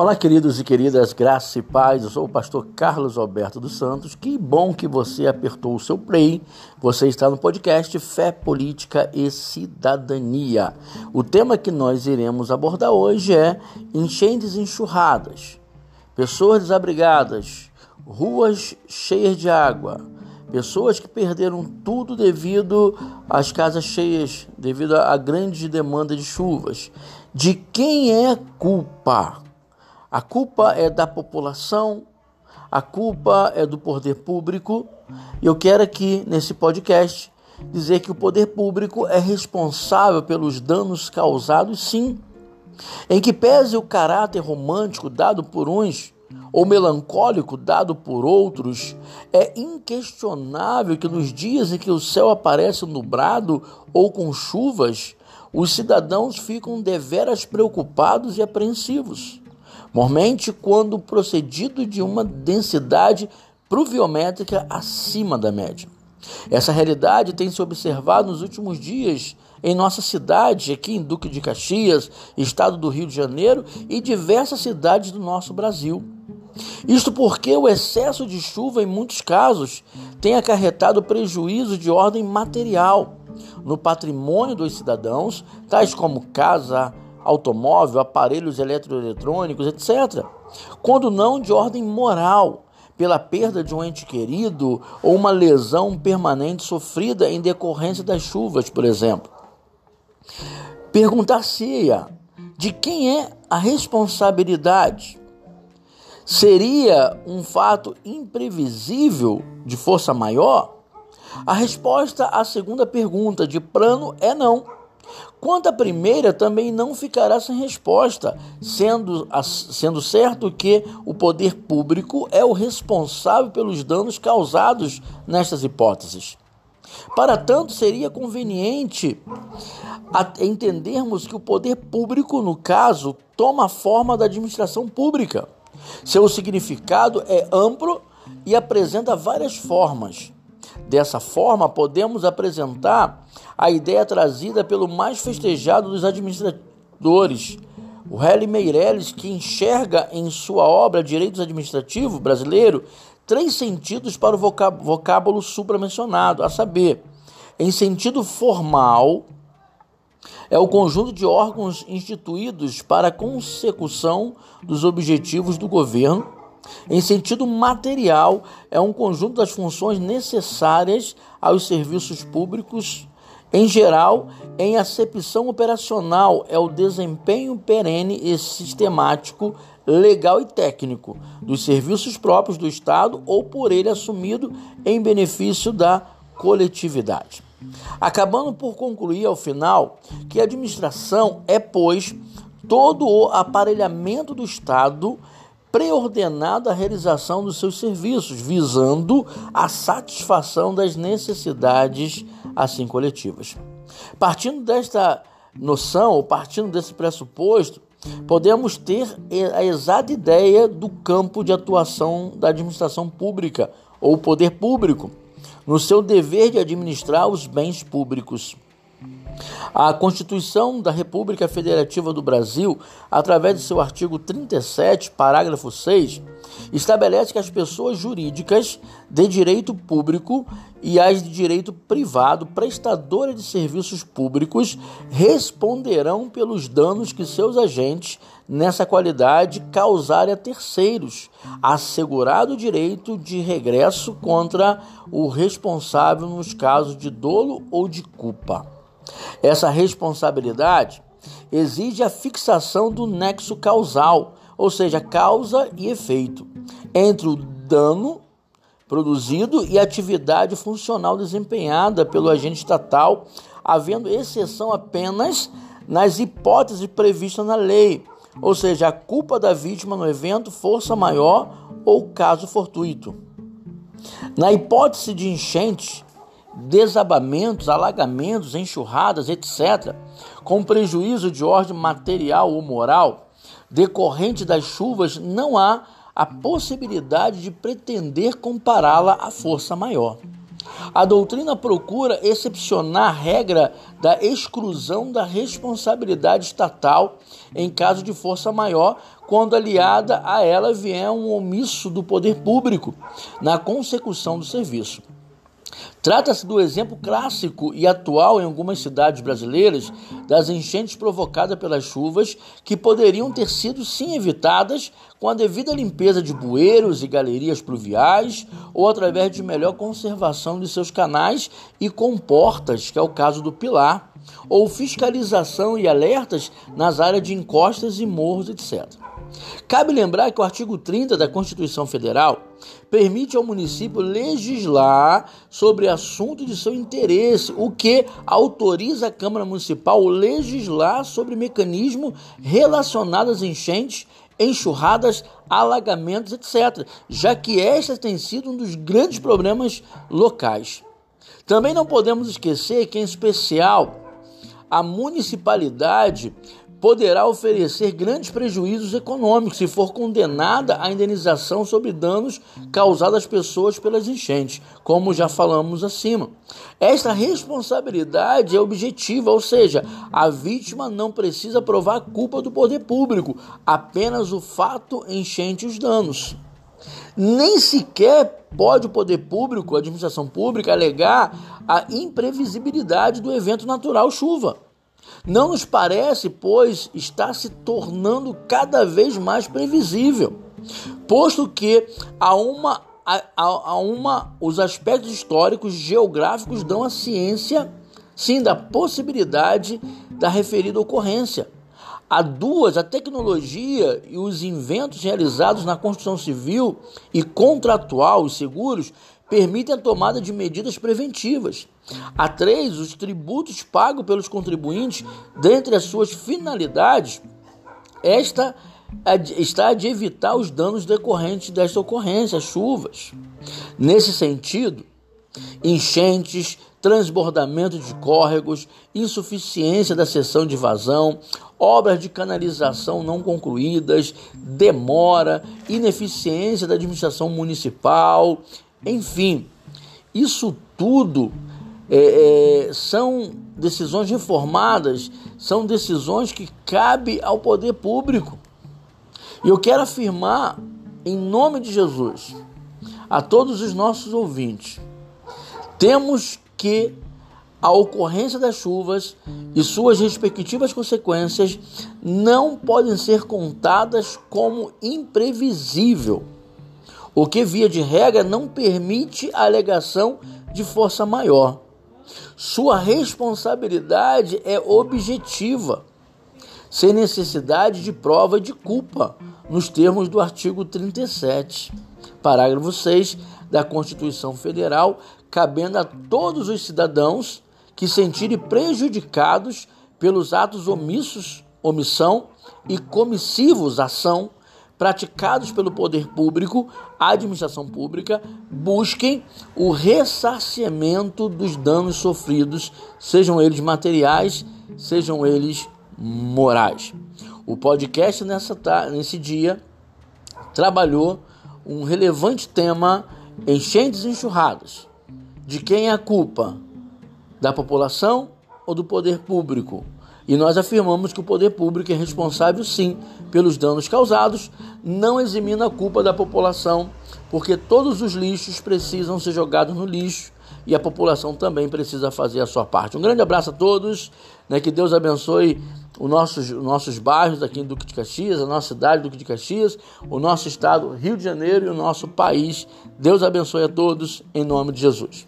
Olá, queridos e queridas, graça e paz. Eu sou o pastor Carlos Alberto dos Santos. Que bom que você apertou o seu play. Você está no podcast Fé, Política e Cidadania. O tema que nós iremos abordar hoje é enchentes enxurradas, pessoas desabrigadas, ruas cheias de água, pessoas que perderam tudo devido às casas cheias, devido à grande demanda de chuvas. De quem é culpa? A culpa é da população, a culpa é do poder público. E eu quero aqui nesse podcast dizer que o poder público é responsável pelos danos causados, sim. Em que pese o caráter romântico dado por uns ou melancólico dado por outros, é inquestionável que nos dias em que o céu aparece nublado ou com chuvas, os cidadãos ficam deveras preocupados e apreensivos mormente quando procedido de uma densidade pluviométrica acima da média. Essa realidade tem se observado nos últimos dias em nossa cidade, aqui em Duque de Caxias, estado do Rio de Janeiro e diversas cidades do nosso Brasil. Isto porque o excesso de chuva, em muitos casos, tem acarretado prejuízo de ordem material no patrimônio dos cidadãos, tais como casa, automóvel, aparelhos eletroeletrônicos, etc. Quando não de ordem moral, pela perda de um ente querido ou uma lesão permanente sofrida em decorrência das chuvas, por exemplo. Perguntar-se-ia de quem é a responsabilidade? Seria um fato imprevisível de força maior? A resposta à segunda pergunta de plano é não. Quanto à primeira, também não ficará sem resposta, sendo, sendo certo que o poder público é o responsável pelos danos causados nestas hipóteses. Para tanto, seria conveniente entendermos que o poder público, no caso, toma a forma da administração pública. Seu significado é amplo e apresenta várias formas. Dessa forma, podemos apresentar a ideia trazida pelo mais festejado dos administradores, o Hélio Meirelles, que enxerga em sua obra Direitos Administrativos Brasileiro três sentidos para o vocábulo supramencionado, a saber, em sentido formal, é o conjunto de órgãos instituídos para a consecução dos objetivos do governo em sentido material, é um conjunto das funções necessárias aos serviços públicos em geral, em acepção operacional, é o desempenho perene e sistemático, legal e técnico dos serviços próprios do Estado ou por ele assumido em benefício da coletividade. Acabando por concluir ao final que a administração é, pois, todo o aparelhamento do Estado preordenado à realização dos seus serviços, visando a satisfação das necessidades assim coletivas. Partindo desta noção, ou partindo desse pressuposto, podemos ter a exata ideia do campo de atuação da administração pública ou poder público no seu dever de administrar os bens públicos. A Constituição da República Federativa do Brasil, através de seu artigo 37, parágrafo 6, estabelece que as pessoas jurídicas de direito público e as de direito privado, prestadoras de serviços públicos, responderão pelos danos que seus agentes, nessa qualidade, causarem a terceiros, assegurado o direito de regresso contra o responsável nos casos de dolo ou de culpa. Essa responsabilidade exige a fixação do nexo causal, ou seja, causa e efeito, entre o dano produzido e a atividade funcional desempenhada pelo agente estatal, havendo exceção apenas nas hipóteses previstas na lei, ou seja, a culpa da vítima no evento, força maior ou caso fortuito. Na hipótese de enchente, desabamentos, alagamentos, enxurradas, etc., com prejuízo de ordem material ou moral decorrente das chuvas, não há a possibilidade de pretender compará-la à força maior. A doutrina procura excepcionar a regra da exclusão da responsabilidade estatal em caso de força maior, quando aliada a ela vier um omisso do poder público na consecução do serviço. Trata-se do exemplo clássico e atual em algumas cidades brasileiras das enchentes provocadas pelas chuvas que poderiam ter sido sim evitadas com a devida limpeza de bueiros e galerias pluviais ou através de melhor conservação de seus canais e comportas, que é o caso do Pilar, ou fiscalização e alertas nas áreas de encostas e morros, etc. Cabe lembrar que o artigo 30 da Constituição Federal permite ao município legislar sobre assunto de seu interesse, o que autoriza a Câmara Municipal legislar sobre mecanismos relacionados às enchentes, enxurradas, alagamentos, etc., já que esta tem sido um dos grandes problemas locais. Também não podemos esquecer que, em especial, a municipalidade poderá oferecer grandes prejuízos econômicos se for condenada à indenização sobre danos causados às pessoas pelas enchentes, como já falamos acima. Esta responsabilidade é objetiva, ou seja, a vítima não precisa provar a culpa do poder público, apenas o fato enchente os danos. Nem sequer pode o poder público, a administração pública, alegar a imprevisibilidade do evento natural chuva não nos parece, pois está se tornando cada vez mais previsível, posto que a uma, a, a uma os aspectos históricos geográficos dão a ciência, sim, da possibilidade da referida ocorrência. Há duas, a tecnologia e os inventos realizados na construção civil e contratual, os seguros, permitem a tomada de medidas preventivas. A três, os tributos pagos pelos contribuintes, dentre as suas finalidades, esta está de evitar os danos decorrentes desta ocorrência, chuvas. Nesse sentido, enchentes, transbordamento de córregos, insuficiência da seção de vazão, obras de canalização não concluídas, demora, ineficiência da administração municipal, enfim, isso tudo é, é, são decisões reformadas, são decisões que cabe ao poder público. E eu quero afirmar, em nome de Jesus, a todos os nossos ouvintes, temos que a ocorrência das chuvas e suas respectivas consequências não podem ser contadas como imprevisível o que, via de regra, não permite a alegação de força maior. Sua responsabilidade é objetiva, sem necessidade de prova de culpa, nos termos do artigo 37, parágrafo 6 da Constituição Federal, cabendo a todos os cidadãos que sentirem prejudicados pelos atos omissos, omissão e comissivos ação praticados pelo poder público, a administração pública, busquem o ressarcimento dos danos sofridos, sejam eles materiais, sejam eles morais. O podcast nessa, nesse dia trabalhou um relevante tema enchentes e enxurradas. De quem é a culpa? Da população ou do poder público? E nós afirmamos que o poder público é responsável, sim, pelos danos causados, não eximindo a culpa da população, porque todos os lixos precisam ser jogados no lixo e a população também precisa fazer a sua parte. Um grande abraço a todos, né, que Deus abençoe os nossos, os nossos bairros aqui em Duque de Caxias, a nossa cidade Duque de Caxias, o nosso estado Rio de Janeiro e o nosso país. Deus abençoe a todos, em nome de Jesus.